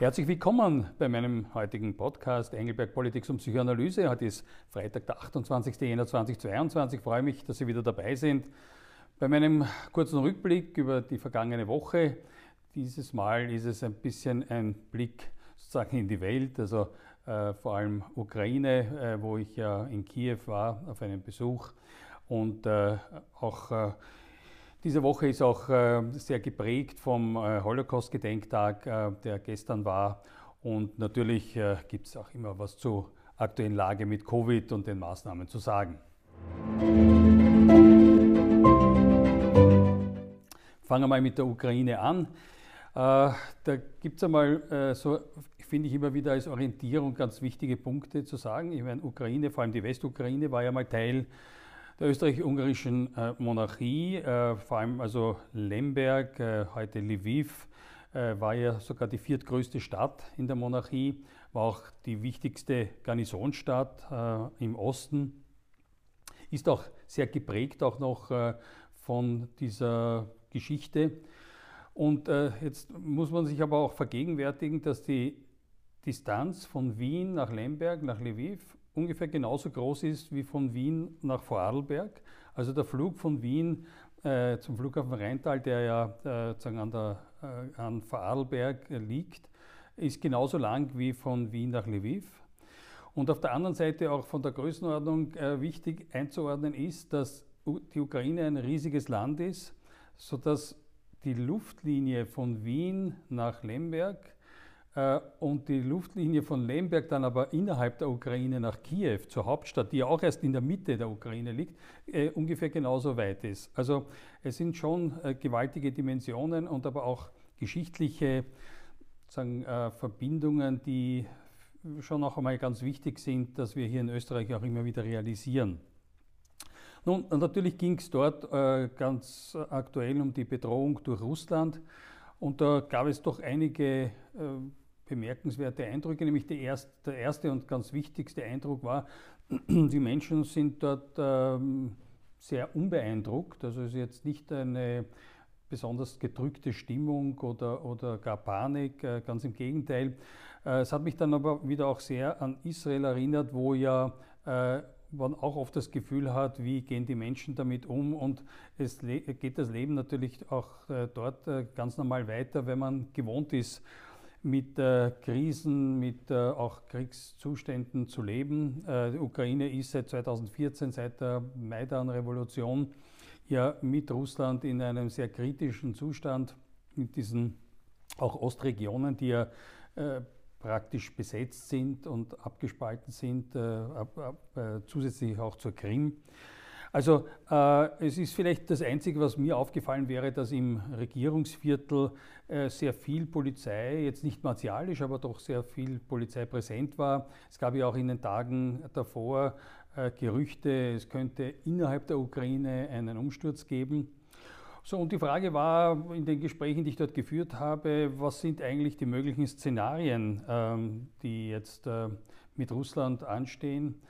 Herzlich willkommen bei meinem heutigen Podcast Engelberg Politik und Psychoanalyse. Heute ist Freitag, der 28. Jänner 2022. Ich freue mich, dass Sie wieder dabei sind. Bei meinem kurzen Rückblick über die vergangene Woche. Dieses Mal ist es ein bisschen ein Blick sozusagen in die Welt, also äh, vor allem Ukraine, äh, wo ich ja in Kiew war auf einem Besuch und äh, auch äh, diese Woche ist auch äh, sehr geprägt vom äh, Holocaust-Gedenktag, äh, der gestern war. Und natürlich gibt es auch immer was zur aktuellen Lage mit Covid und den Maßnahmen zu sagen. Fangen wir mal mit der Ukraine an. da gibt es einmal so, finde ich immer wieder als Orientierung ganz wichtige Punkte zu sagen. Ich meine, Ukraine, vor allem die Westukraine, war ja mal Teil der österreich-ungarischen äh, Monarchie, äh, vor allem also Lemberg, äh, heute Lviv, äh, war ja sogar die viertgrößte Stadt in der Monarchie, war auch die wichtigste Garnisonsstadt äh, im Osten, ist auch sehr geprägt auch noch äh, von dieser Geschichte. Und jetzt muss man sich aber auch vergegenwärtigen, dass die Distanz von Wien nach Lemberg, nach Lviv, ungefähr genauso groß ist wie von Wien nach Vorarlberg. Also der Flug von Wien äh, zum Flughafen Rheintal, der ja äh, an, der, äh, an Vorarlberg liegt, ist genauso lang wie von Wien nach Lviv. Und auf der anderen Seite auch von der Größenordnung äh, wichtig einzuordnen ist, dass die Ukraine ein riesiges Land ist, sodass die Luftlinie von Wien nach Lemberg und die Luftlinie von Lemberg dann aber innerhalb der Ukraine nach Kiew, zur Hauptstadt, die ja auch erst in der Mitte der Ukraine liegt, äh, ungefähr genauso weit ist. Also es sind schon äh, gewaltige Dimensionen und aber auch geschichtliche sagen, Verbindungen, die schon auch einmal ganz wichtig sind, dass wir hier in Österreich auch immer wieder realisieren. Nun, natürlich ging es dort ganz aktuell um die Bedrohung durch Russland. Und da gab es doch einige bemerkenswerte Eindrücke, nämlich erste, der erste und ganz wichtigste Eindruck war, die Menschen sind dort ähm, sehr unbeeindruckt. Also es ist jetzt nicht eine besonders gedrückte Stimmung oder, oder gar Panik, äh, ganz im Gegenteil. Äh, es hat mich dann aber wieder auch sehr an Israel erinnert, wo ja äh, man auch oft das Gefühl hat, wie gehen die Menschen damit um und es geht das Leben natürlich auch äh, dort äh, ganz normal weiter, wenn man gewohnt ist, mit äh, Krisen, mit äh, auch Kriegszuständen zu leben. Äh, die Ukraine ist seit 2014, seit der Maidan-Revolution, ja mit Russland in einem sehr kritischen Zustand, mit diesen auch Ostregionen, die ja äh, praktisch besetzt sind und abgespalten sind, äh, ab, ab, äh, zusätzlich auch zur Krim. Also äh, es ist vielleicht das Einzige, was mir aufgefallen wäre, dass im Regierungsviertel äh, sehr viel Polizei, jetzt nicht martialisch, aber doch sehr viel Polizei präsent war. Es gab ja auch in den Tagen davor äh, Gerüchte, es könnte innerhalb der Ukraine einen Umsturz geben. So, und die Frage war in den Gesprächen, die ich dort geführt habe, was sind eigentlich die möglichen Szenarien, ähm, die jetzt äh, mit Russland anstehen?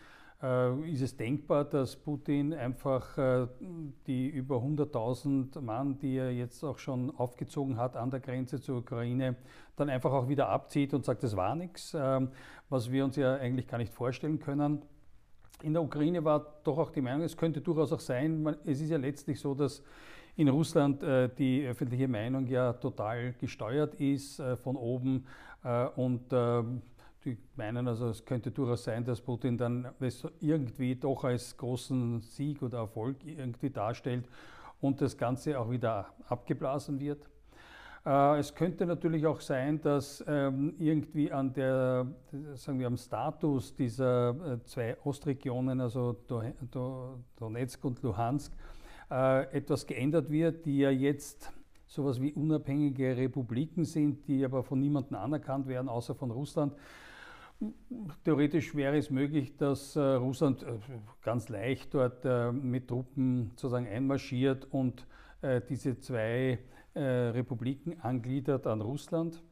Äh, ist es denkbar, dass Putin einfach äh, die über 100.000 Mann, die er jetzt auch schon aufgezogen hat an der Grenze zur Ukraine, dann einfach auch wieder abzieht und sagt, das war nichts, ähm, was wir uns ja eigentlich gar nicht vorstellen können. In der Ukraine war doch auch die Meinung, es könnte durchaus auch sein, es ist ja letztlich so, dass in Russland äh, die öffentliche Meinung ja total gesteuert ist von oben und ähm, die meinen also, es könnte durchaus sein, dass Putin dann irgendwie doch als großen Sieg oder Erfolg irgendwie darstellt und das Ganze auch wieder abgeblasen wird. Äh, es könnte natürlich auch sein, dass ähm, irgendwie an der, sagen wir, am Status dieser äh, zwei Ostregionen, also Donetsk und Luhansk, äh, etwas geändert wird, die ja jetzt sowas wie unabhängige Republiken sind, die aber von niemandem anerkannt werden, außer von Russland. Theoretisch wäre es möglich, dass äh, Russland äh, ganz leicht dort äh, mit Truppen sozusagen einmarschiert und diese zwei Republiken angliedert an Russland.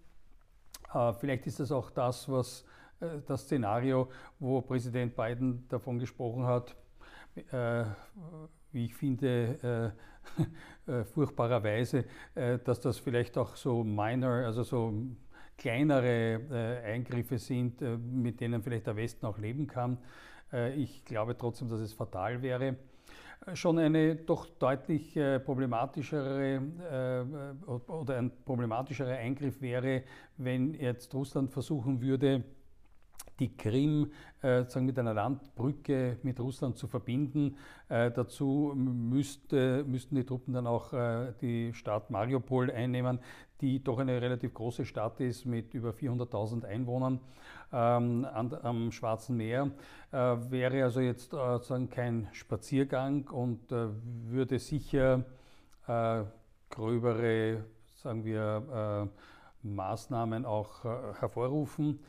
Vielleicht ist das auch das, was das Szenario, wo Präsident Biden davon gesprochen hat, wie ich finde, furchtbarerweise, dass das vielleicht auch so minor, also so kleinere äh, Eingriffe sind, äh, mit denen vielleicht der Westen auch leben kann. Äh, ich glaube trotzdem, dass es fatal wäre. Schon eine doch deutlich problematischere oder ein problematischerer Eingriff wäre, wenn jetzt Russland versuchen würde, die Krim äh, sagen, mit einer Landbrücke mit Russland zu verbinden. Äh, dazu müsste, müssten die Truppen dann auch äh, die Stadt Mariupol einnehmen, die doch eine relativ große Stadt ist mit über 400.000 Einwohnern ähm, an, am Schwarzen Meer. Äh, wäre also jetzt äh, sagen, kein Spaziergang und äh, würde sicher gröbere, sagen wir, Maßnahmen auch hervorrufen.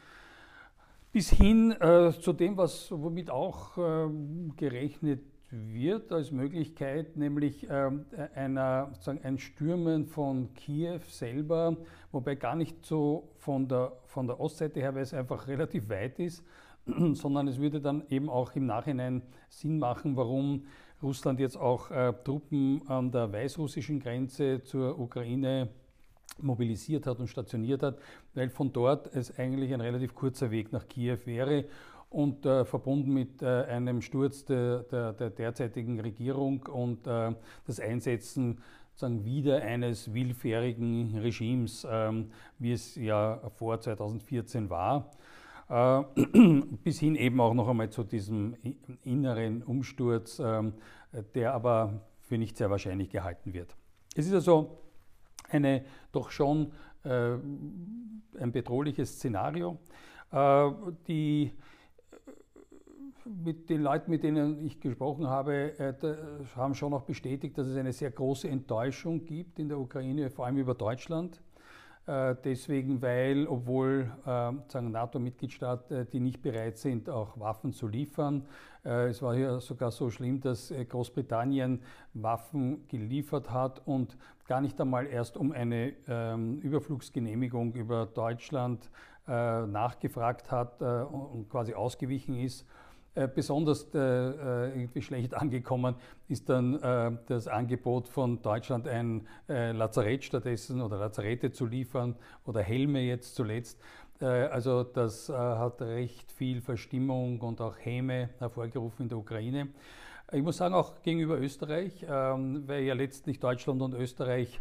Bis hin äh, zu dem, was, womit auch äh, gerechnet wird als Möglichkeit, nämlich äh, einer, ein Stürmen von Kiew selber, wobei gar nicht so von der, von der Ostseite her, weil es einfach relativ weit ist, sondern es würde dann eben auch im Nachhinein Sinn machen, warum Russland jetzt auch äh, Truppen an der weißrussischen Grenze zur Ukraine mobilisiert hat und stationiert hat, weil von dort es eigentlich ein relativ kurzer Weg nach Kiew wäre und äh, verbunden mit äh, einem Sturz der, der, der, derzeitigen Regierung und äh, das Einsetzen sozusagen wieder eines willfährigen Regimes, ähm, wie es ja vor 2014 war, äh, bis hin eben auch noch einmal zu diesem inneren Umsturz, ähm, der aber für nicht sehr wahrscheinlich gehalten wird. Es ist also eine doch schon äh, ein bedrohliches Szenario. Äh, die mit den Leuten, mit denen ich gesprochen habe, äh, haben schon auch bestätigt, dass es eine sehr große Enttäuschung gibt in der Ukraine, vor allem über Deutschland. Äh, deswegen, weil, obwohl äh, NATO-Mitgliedstaaten, äh, die nicht bereit sind, auch Waffen zu liefern, äh, es war ja sogar so schlimm, dass äh, Großbritannien Waffen geliefert hat und gar nicht einmal erst um eine ähm, Überflugsgenehmigung über Deutschland äh, nachgefragt hat und quasi ausgewichen ist. äh, besonders äh, äh, irgendwie schlecht angekommen ist dann das Angebot von Deutschland, ein Lazarett stattdessen oder Lazarette zu liefern oder Helme jetzt zuletzt. Also das hat recht viel Verstimmung und auch Häme hervorgerufen in der Ukraine. Ich muss sagen, auch gegenüber Österreich, ähm, weil ja letztlich Deutschland und Österreich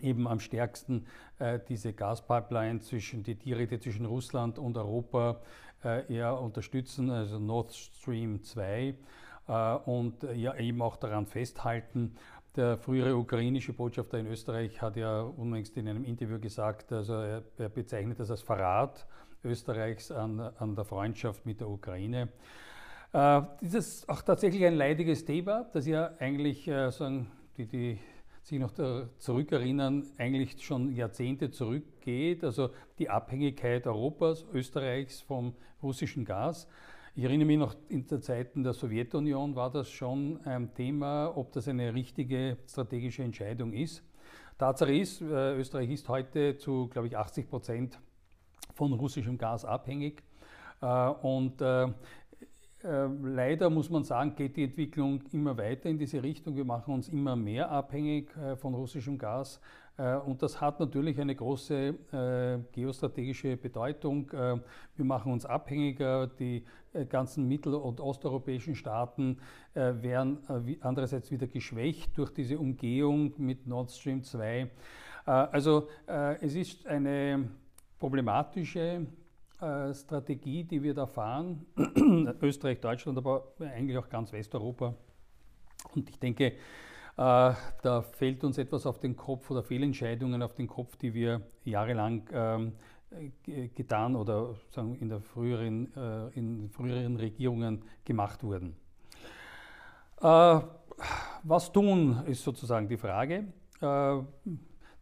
eben am stärksten äh, diese Gaspipeline zwischen die direkte zwischen Russland und Europa äh, eher unterstützen, also Nord Stream 2 äh, und ja eben auch daran festhalten. Der frühere ukrainische Botschafter in Österreich hat ja unlängst in einem Interview gesagt, also er, er bezeichnet das als Verrat Österreichs an, an der Freundschaft mit der Ukraine. Äh, das ist auch tatsächlich ein leidiges Thema, das ja eigentlich äh, sagen, die, die sich noch zurückerinnern, eigentlich schon Jahrzehnte zurückgeht, also die Abhängigkeit Europas, Österreichs vom russischen Gas. Ich erinnere mich noch, in den Zeiten der Sowjetunion war das schon ein Thema, ob das eine richtige strategische Entscheidung ist. Tatsache ist, äh, Österreich ist heute zu, glaube ich, 80 Prozent von russischem Gas abhängig. Äh, und äh, leider muss man sagen, geht die Entwicklung immer weiter in diese Richtung. Wir machen uns immer mehr abhängig äh, von russischem Gas. Äh, und das hat natürlich eine große geostrategische Bedeutung. Wir machen uns abhängiger. Die ganzen mittel- und osteuropäischen Staaten werden andererseits wieder geschwächt durch diese Umgehung mit Nord Stream 2. Also es ist eine problematische äh, Strategie, die wir da fahren, Österreich, Deutschland, aber eigentlich auch ganz Westeuropa. Und ich denke, äh, da fällt uns etwas auf den Kopf oder Fehlentscheidungen auf den Kopf, die wir jahrelang ähm, getan oder sagen, in, der früheren, äh, in früheren Regierungen gemacht wurden. was tun, ist sozusagen die Frage.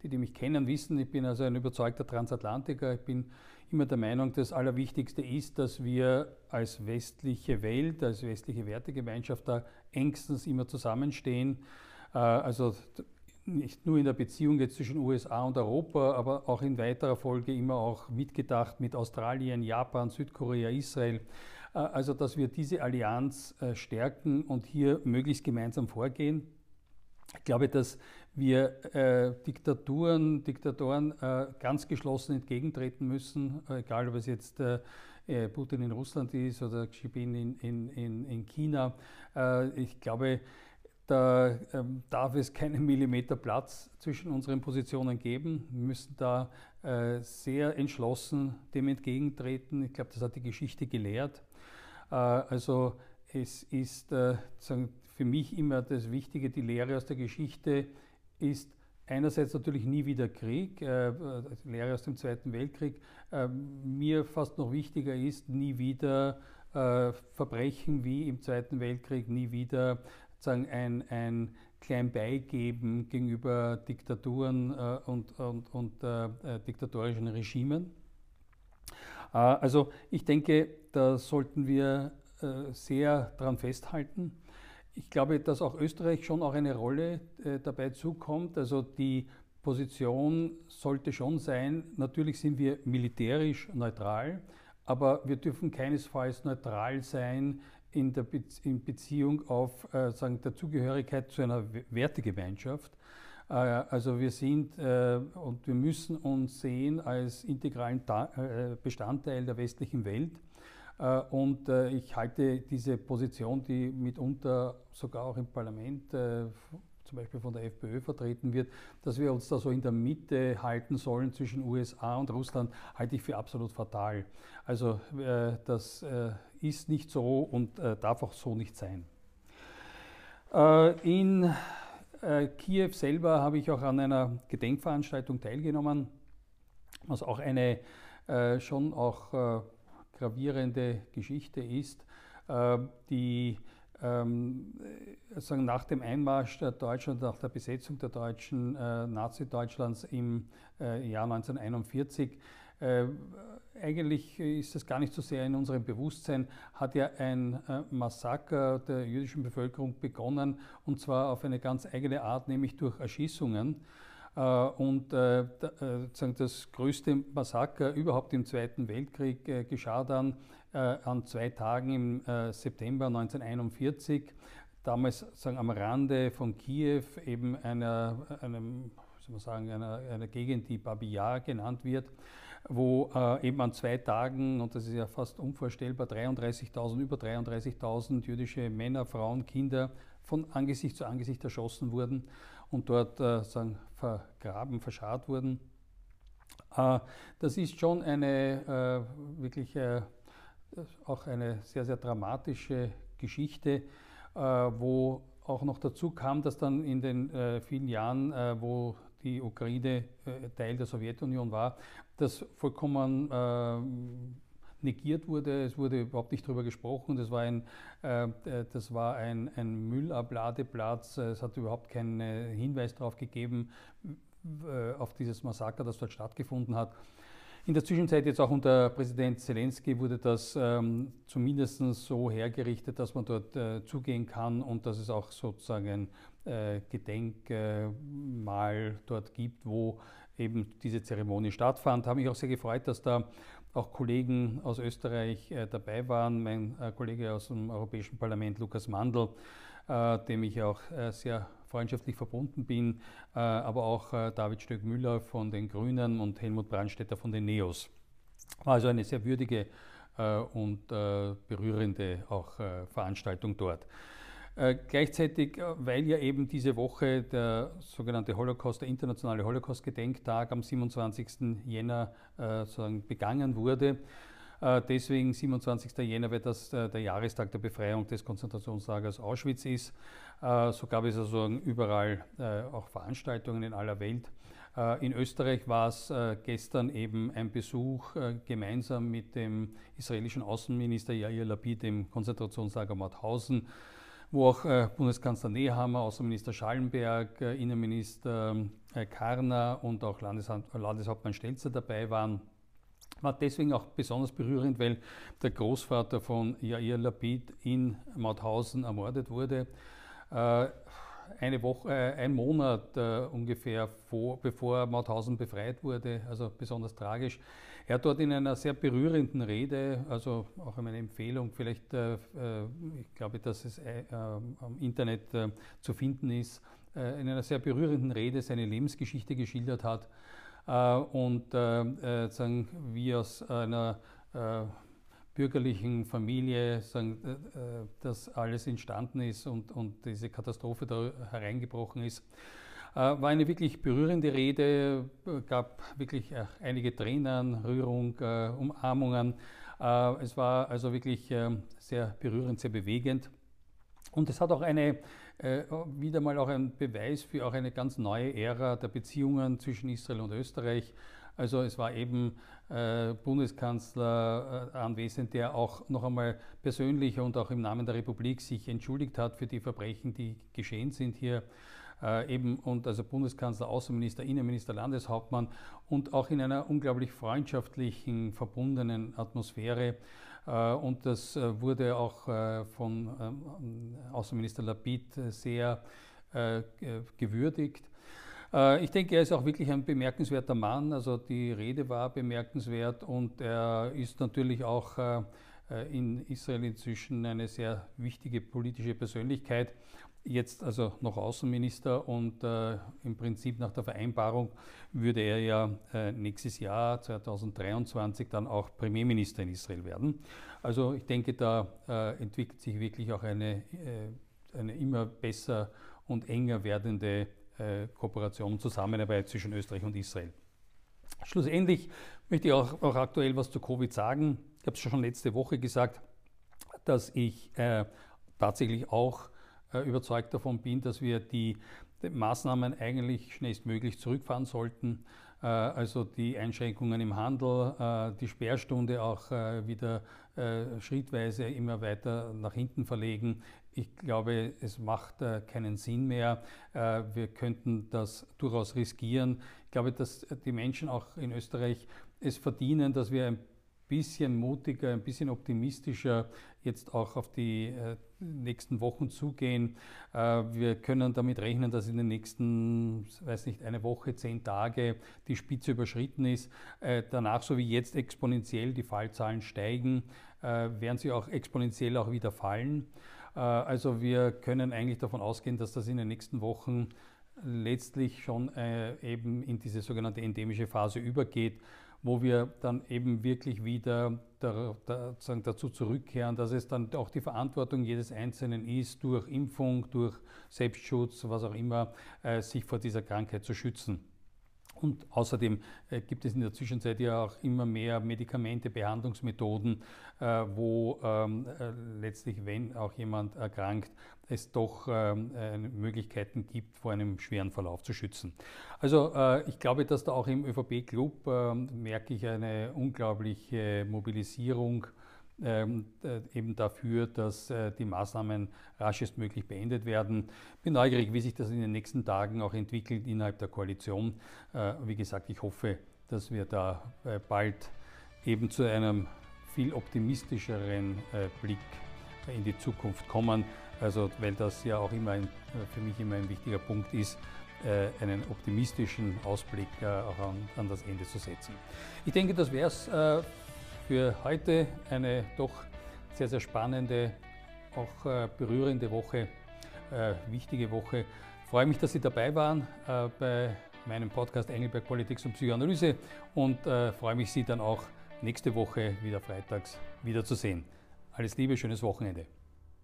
Die, die mich kennen, wissen, ich bin also ein überzeugter Transatlantiker. Ich bin immer der Meinung, das Allerwichtigste ist, dass wir als westliche Welt, als westliche Wertegemeinschaft da engstens immer zusammenstehen. Äh, also nicht nur in der Beziehung jetzt zwischen USA und Europa, aber auch in weiterer Folge immer auch mitgedacht mit Australien, Japan, Südkorea, Israel. Äh, also dass wir diese Allianz äh, stärken und hier möglichst gemeinsam vorgehen. Ich glaube, dass wir äh, Diktaturen, Diktatoren äh, ganz geschlossen entgegentreten müssen, äh, egal ob es jetzt äh, äh, Putin in Russland ist oder Xi Jinping in, in, in China. Äh, ich glaube, da ähm, darf es keinen Millimeter Platz zwischen unseren Positionen geben. Wir müssen da sehr entschlossen dem entgegentreten. Ich glaube, das hat die Geschichte gelehrt. also es ist für mich immer das Wichtige, die Lehre aus der Geschichte ist einerseits natürlich nie wieder Krieg, äh, Lehre aus dem Zweiten Weltkrieg. Äh, mir fast noch wichtiger ist, nie wieder äh, Verbrechen wie im Zweiten Weltkrieg, nie wieder sagen, ein, ein klein Beigeben gegenüber Diktaturen äh, und, und, und äh, äh, diktatorischen Regimen. also ich denke, da sollten wir sehr daran festhalten. Ich glaube, dass auch Österreich schon auch eine Rolle äh, dabei zukommt. Also die Position sollte schon sein, natürlich sind wir militärisch neutral, aber wir dürfen keinesfalls neutral sein in, der Be in Beziehung auf äh, sagen, der Zugehörigkeit zu einer Wertegemeinschaft. Äh, also wir sind äh, und wir müssen uns sehen als integralen Ta äh, Bestandteil der westlichen Welt. Äh, und äh, ich halte diese Position, die mitunter sogar auch im Parlament äh, zum Beispiel von der FPÖ vertreten wird, dass wir uns da so in der Mitte halten sollen zwischen USA und Russland, halte ich für absolut fatal. Also das ist nicht so und darf auch so nicht sein. In Kiew selber habe ich auch an einer Gedenkveranstaltung teilgenommen, was auch eine schon auch gravierende Geschichte ist, äh, die ähm, nach dem Einmarsch der Deutschen, nach der Besetzung der Deutschen äh, Nazi-Deutschlands im äh, Jahr 1941 äh, eigentlich ist das gar nicht so sehr in unserem Bewusstsein, hat ja ein Massaker der jüdischen Bevölkerung begonnen und zwar auf eine ganz eigene Art, nämlich durch Erschießungen. Äh, und äh, äh, das größte Massaker überhaupt im Zweiten Weltkrieg geschah dann an zwei Tagen im September 1941 damals sagen, am Rande von Kiew, eben einer, einem, soll man sagen, einer, einer Gegend, die Babiyar genannt wird, wo eben an zwei Tagen, und das ist ja fast unvorstellbar, 33.000, über 33.000 jüdische Männer, Frauen, Kinder von Angesicht zu Angesicht erschossen wurden und dort äh, sagen, vergraben, verscharrt wurden. Äh, das ist schon eine äh, wirklich äh, auch eine sehr, sehr dramatische Geschichte, äh, wo auch noch dazu kam, dass dann in den äh, vielen Jahren, wo die Ukraine Teil der Sowjetunion war, das vollkommen negiert wurde. Es wurde überhaupt nicht darüber gesprochen. Das war ein, äh, das war ein, ein Müllabladeplatz. Es hat überhaupt keinen Hinweis darauf gegeben, äh, auf dieses Massaker, das dort stattgefunden hat. In der Zwischenzeit, jetzt auch unter Präsident Zelensky, wurde das ähm, zumindest so hergerichtet, dass man dort äh, zugehen kann und dass es auch sozusagen ein äh, Gedenkmal dort gibt, wo eben diese Zeremonie stattfand. Habe mich auch sehr gefreut, dass da auch Kollegen aus Österreich äh, dabei waren. Mein äh, Kollege aus dem Europäischen Parlament, Lukas Mandl, äh, dem ich auch sehr freundschaftlich verbunden bin, aber auch David Stöck-Müller von den Grünen und Helmut Brandstätter von den NEOS. War also eine sehr würdige und berührende auch Veranstaltung dort. Äh, gleichzeitig, äh, weil ja eben diese Woche der sogenannte Holocaust, der internationale Holocaust-Gedenktag am 27. Jänner äh, sozusagen begangen wurde, äh, deswegen 27. Jänner, weil das der Jahrestag der Befreiung des Konzentrationslagers Auschwitz ist. so gab es also überall auch Veranstaltungen in aller Welt. In Österreich war es gestern eben ein Besuch gemeinsam mit dem israelischen Außenminister Yair Lapid im Konzentrationslager Mauthausen wo auch äh, Bundeskanzler Nehammer, Außenminister Schallenberg, äh, Innenminister äh, Karner und auch Landeshaupt Landeshauptmann Stelzer dabei waren. War deswegen auch besonders berührend, weil der Großvater von Jair Lapid in Mauthausen ermordet wurde. Äh, eine Woche, äh, ein Monat äh, ungefähr vor, bevor Mauthausen befreit wurde, also besonders tragisch. Er hat dort in einer sehr berührenden Rede, also auch meine Empfehlung, vielleicht, äh, äh ich glaube, dass es äh, am Internet äh, zu finden ist, äh, in einer sehr berührenden Rede seine Lebensgeschichte geschildert hat äh, und äh, sagen, wie aus einer bürgerlichen Familie sagen, das alles entstanden ist und, und diese Katastrophe da hereingebrochen ist. War eine wirklich berührende Rede, gab wirklich einige Tränen, Rührung, Umarmungen. Es war also wirklich sehr berührend, sehr bewegend. Und es hat auch eine, äh, wieder mal auch ein Beweis für auch eine ganz neue Ära der Beziehungen zwischen Israel und Österreich. Also es war eben äh, Bundeskanzler äh, anwesend, der auch noch einmal persönlich und auch im Namen der Republik sich entschuldigt hat für die Verbrechen, die geschehen sind hier. Äh, eben und also Bundeskanzler, Außenminister, Innenminister, Landeshauptmann und auch in einer unglaublich freundschaftlichen, verbundenen Atmosphäre. Äh, und das äh, wurde auch äh, von ähm, Außenminister Lapid sehr gewürdigt. Ich denke, er ist auch wirklich ein bemerkenswerter Mann. Also die Rede war bemerkenswert und er ist natürlich auch in Israel inzwischen eine sehr wichtige politische Persönlichkeit jetzt also noch Außenminister und äh, im Prinzip nach der Vereinbarung würde er ja äh, nächstes Jahr 2023 dann auch Premierminister in Israel werden. Also ich denke, da äh, entwickelt sich wirklich auch eine, äh, eine immer besser und enger werdende äh, Kooperation und Zusammenarbeit zwischen Österreich und Israel. Schlussendlich möchte ich auch, auch aktuell was zu Covid sagen. Ich habe es schon letzte Woche gesagt, dass ich äh, tatsächlich auch äh, überzeugt davon bin, dass wir die, die Maßnahmen eigentlich schnellstmöglich zurückfahren sollten. Äh, also die Einschränkungen im Handel, äh, die Sperrstunde auch wieder schrittweise immer weiter nach hinten verlegen. Ich glaube, es macht keinen Sinn mehr. Wir könnten das durchaus riskieren. Ich glaube, dass die Menschen auch in Österreich es verdienen, dass wir ein bisschen mutiger, ein bisschen optimistischer jetzt auch auf die äh, nächsten Wochen zugehen. Äh, wir können damit rechnen, dass in den nächsten, weiß nicht, eine Woche, zehn Tage die Spitze überschritten ist. Äh, danach, so wie jetzt exponentiell die Fallzahlen steigen, äh, werden sie auch exponentiell auch wieder fallen. Äh, also wir können eigentlich davon ausgehen, dass das in den nächsten Wochen letztlich schon äh, eben in diese sogenannte endemische Phase übergeht wo wir dann eben wirklich wieder da, da, dazu zurückkehren, dass es dann auch die Verantwortung jedes Einzelnen ist, durch Impfung, durch Selbstschutz, was auch immer, äh, sich vor dieser Krankheit zu schützen. Und außerdem äh, gibt es in der Zwischenzeit ja auch immer mehr Medikamente, Behandlungsmethoden, äh, wo ähm, äh, letztlich, wenn auch jemand erkrankt, es doch ähm, äh, Möglichkeiten gibt, vor einem schweren Verlauf zu schützen. Also ich glaube, dass da auch im ÖVP-Club ähm, merke ich eine unglaubliche Mobilisierung eben dafür, dass äh, die Maßnahmen raschestmöglich beendet werden. Bin neugierig, wie sich das in den nächsten Tagen auch entwickelt innerhalb der Koalition. Äh, wie gesagt, ich hoffe, dass wir da bald eben zu einem viel optimistischeren Blick in die Zukunft kommen. Also, weil das ja auch immer ein, für mich immer ein wichtiger Punkt ist, einen optimistischen Ausblick auch an, an das Ende zu setzen. Ich denke, das wäre es für heute eine doch sehr, sehr spannende, auch äh, berührende Woche, äh, wichtige Woche. Ich freue mich, dass Sie dabei waren äh, bei meinem Podcast Engelberg Politik und Psychoanalyse und freue mich, Sie dann auch nächste Woche wieder freitags wiederzusehen. Alles Liebe, schönes Wochenende.